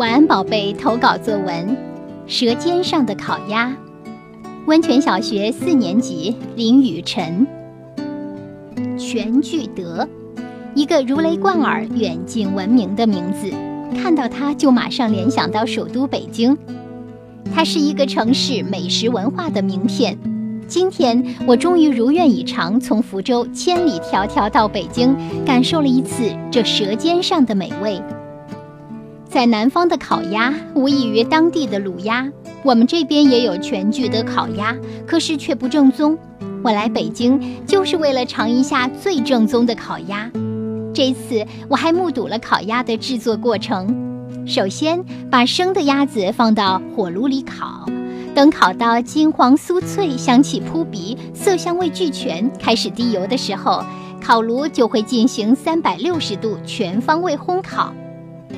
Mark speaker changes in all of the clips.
Speaker 1: 晚安，宝贝。投稿作文《舌尖上的烤鸭》，温泉小学四年级林雨晨。全聚德，一个如雷贯耳、远近闻名的名字，看到它就马上联想到首都北京。它是一个城市美食文化的名片。今天我终于如愿以偿，从福州千里迢迢到北京，感受了一次这舌尖上的美味。在南方的烤鸭无异于当地的卤鸭，我们这边也有全聚德烤鸭，可是却不正宗。我来北京就是为了尝一下最正宗的烤鸭。这次我还目睹了烤鸭的制作过程。首先把生的鸭子放到火炉里烤，等烤到金黄酥脆、香气扑鼻、色香味俱全，开始滴油的时候，烤炉就会进行三百六十度全方位烘烤。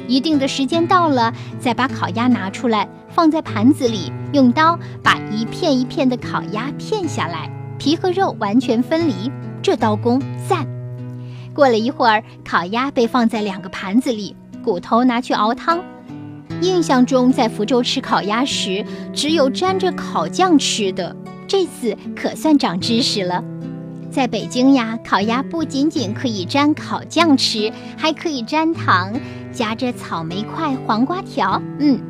Speaker 1: 一定的时间到了，再把烤鸭拿出来，放在盘子里，用刀把一片一片的烤鸭片下来，皮和肉完全分离。这刀工赞。过了一会儿，烤鸭被放在两个盘子里，骨头拿去熬汤。印象中在福州吃烤鸭时，只有沾着烤酱吃的，这次可算长知识了。在北京呀，烤鸭不仅仅可以沾烤酱吃，还可以沾糖。夹着草莓块、黄瓜条，嗯，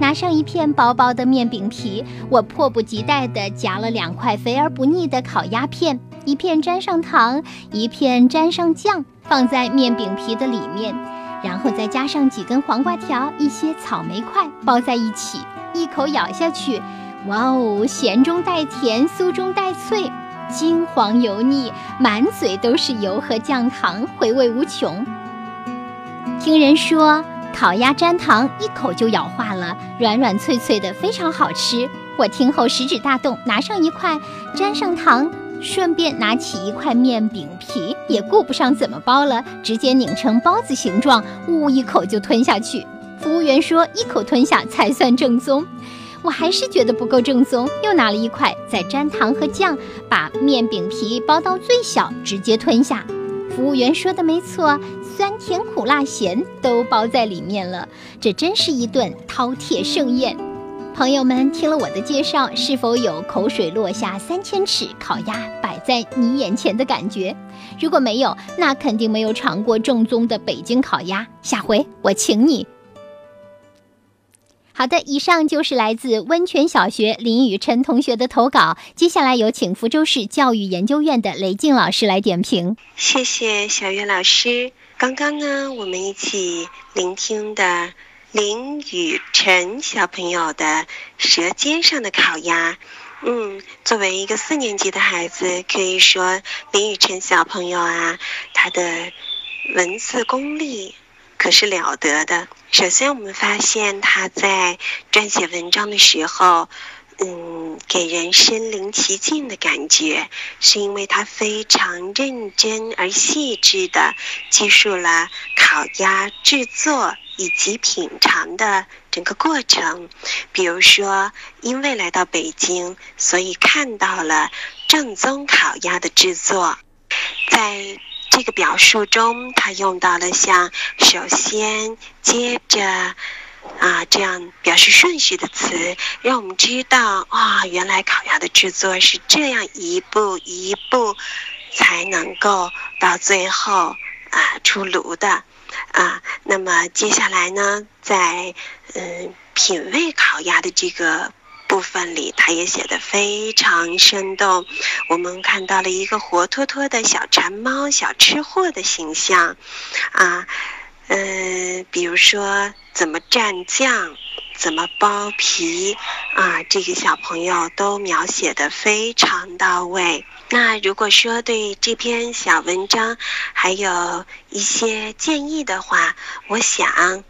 Speaker 1: 拿上一片薄薄的面饼皮，我迫不及待地夹了两块肥而不腻的烤鸭片，一片沾上糖，一片沾上酱，放在面饼皮的里面，然后再加上几根黄瓜条、一些草莓块，包在一起，一口咬下去，哇哦，咸中带甜，酥中带脆，金黄油腻，满嘴都是油和酱糖，回味无穷。听人说，烤鸭沾糖一口就咬化了，软软脆脆的，非常好吃。我听后食指大动，拿上一块，沾上糖，顺便拿起一块面饼皮，也顾不上怎么包了，直接拧成包子形状，呜一口就吞下去。服务员说，一口吞下才算正宗。我还是觉得不够正宗，又拿了一块，再沾糖和酱，把面饼皮包到最小，直接吞下。服务员说的没错。酸甜苦辣咸都包在里面了，这真是一顿饕餮盛宴。朋友们听了我的介绍，是否有口水落下三千尺，烤鸭摆在你眼前的感觉？如果没有，那肯定没有尝过正宗的北京烤鸭。下回我请你。好的，以上就是来自温泉小学林雨辰同学的投稿。接下来有请福州市教育研究院的雷静老师来点评。
Speaker 2: 谢谢小月老师。刚刚呢，我们一起聆听的林雨晨小朋友的《舌尖上的烤鸭》。嗯，作为一个四年级的孩子，可以说林雨晨小朋友啊，他的文字功力可是了得的。首先，我们发现他在撰写文章的时候。嗯，给人身临其境的感觉，是因为他非常认真而细致的记述了烤鸭制作以及品尝的整个过程。比如说，因为来到北京，所以看到了正宗烤鸭的制作。在这个表述中，他用到了像“首先”“接着”。啊，这样表示顺序的词，让我们知道啊，原来烤鸭的制作是这样一步一步才能够到最后啊出炉的啊。那么接下来呢，在嗯品味烤鸭的这个部分里，他也写的非常生动。我们看到了一个活脱脱的小馋猫、小吃货的形象啊。嗯，比如说怎么蘸酱，怎么剥皮啊，这个小朋友都描写的非常到位。那如果说对这篇小文章还有一些建议的话，我想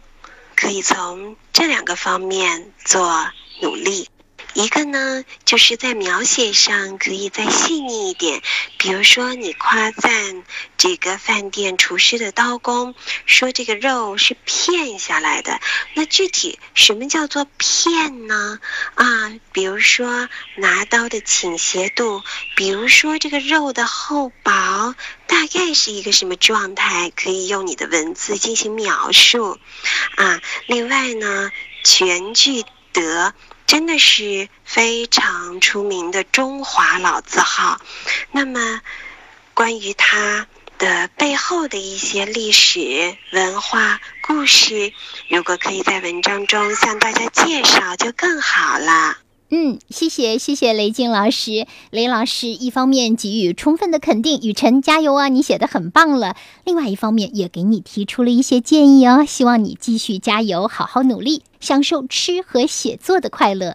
Speaker 2: 可以从这两个方面做努力。一个呢，就是在描写上可以再细腻一点，比如说你夸赞这个饭店厨师的刀工，说这个肉是片下来的。那具体什么叫做片呢？啊，比如说拿刀的倾斜度，比如说这个肉的厚薄，大概是一个什么状态？可以用你的文字进行描述。啊，另外呢，全句德。真的是非常出名的中华老字号。那么，关于它的背后的一些历史文化故事，如果可以在文章中向大家介绍，就更好了。
Speaker 1: 嗯，谢谢谢谢雷静老师，雷老师一方面给予充分的肯定，雨辰加油啊，你写的很棒了。另外一方面也给你提出了一些建议哦，希望你继续加油，好好努力，享受吃和写作的快乐。